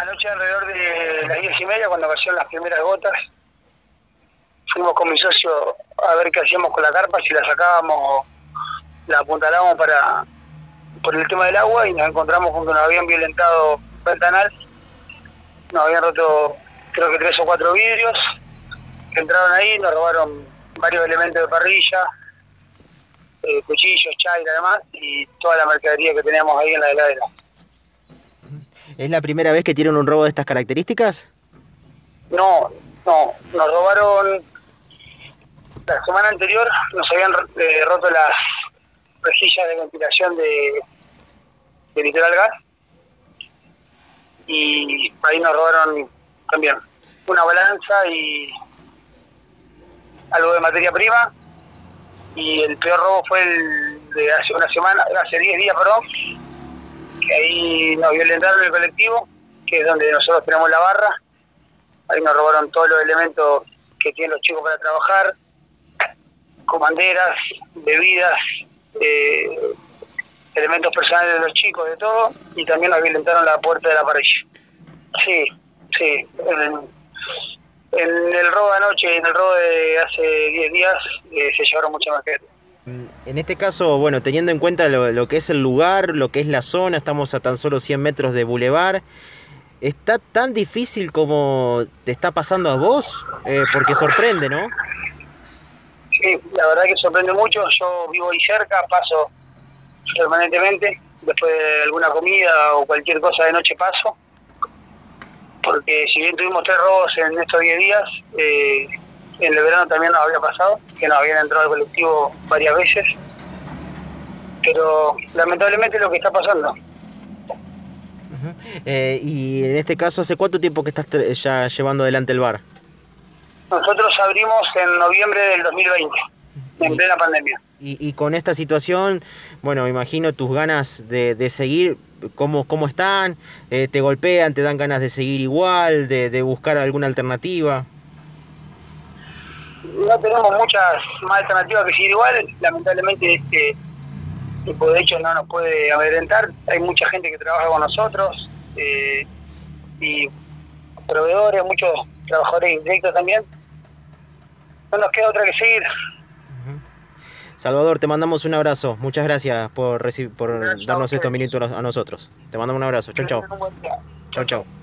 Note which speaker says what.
Speaker 1: Anoche alrededor de las diez y media, cuando cayeron las primeras gotas, fuimos con mi socio a ver qué hacíamos con la carpa, si la sacábamos o la apuntalábamos para por el tema del agua y nos encontramos con que nos habían violentado ventanal, nos habían roto creo que tres o cuatro vidrios, entraron ahí, nos robaron varios elementos de parrilla, eh, cuchillos, chai y demás, y toda la mercadería que teníamos ahí en la heladera.
Speaker 2: ¿Es la primera vez que tienen un robo de estas características?
Speaker 1: No, no, nos robaron la semana anterior, nos habían eh, roto las rejillas de ventilación de, de Litoral Gas y ahí nos robaron también una balanza y algo de materia prima y el peor robo fue el de hace una semana, hace 10 días, perdón, ahí nos violentaron el colectivo, que es donde nosotros tenemos la barra, ahí nos robaron todos los elementos que tienen los chicos para trabajar, comanderas, bebidas, eh, elementos personales de los chicos, de todo, y también nos violentaron la puerta de la parrilla. Sí, sí. En, el robo de anoche y en el robo de hace 10 días eh, se llevaron mucha gente.
Speaker 2: En este caso, bueno, teniendo en cuenta lo, que es el lugar, lo que es la zona, estamos a tan solo 100 metros de bulevar. ¿Está tan difícil como te está pasando a vos? Eh, porque sorprende, ¿no?
Speaker 1: Sí, la verdad que sorprende mucho. Yo vivo ahí cerca, paso permanentemente. Después de alguna comida o cualquier cosa de noche paso. Porque si bien tuvimos tres robos en estos 10 días, eh, en el verano también nos había pasado, que nos habían entrado al colectivo varias veces. Pero lamentablemente lo que está pasando.
Speaker 2: Eh, y en este caso, ¿hace cuánto tiempo que estás ya llevando adelante el bar?
Speaker 1: Nosotros abrimos en noviembre del 2020, en plena pandemia.
Speaker 2: Y, con esta situación, bueno, me imagino tus ganas de, de seguir, ¿cómo, cómo están? Eh, ¿Te golpean? ¿Te dan ganas de seguir igual? ¿De, de buscar alguna alternativa?
Speaker 1: No tenemos muchas más alternativas que seguir igual. Lamentablemente este tipo de hecho no nos puede amedrentar. Hay mucha gente que trabaja con nosotros eh, y proveedores, muchos trabajadores indirectos también. No nos queda otra que seguir.
Speaker 2: Salvador, te mandamos un abrazo. Muchas gracias por, por darnos estos minutos a nosotros. Te mandamos un abrazo. Chau, chau. Chau, chau.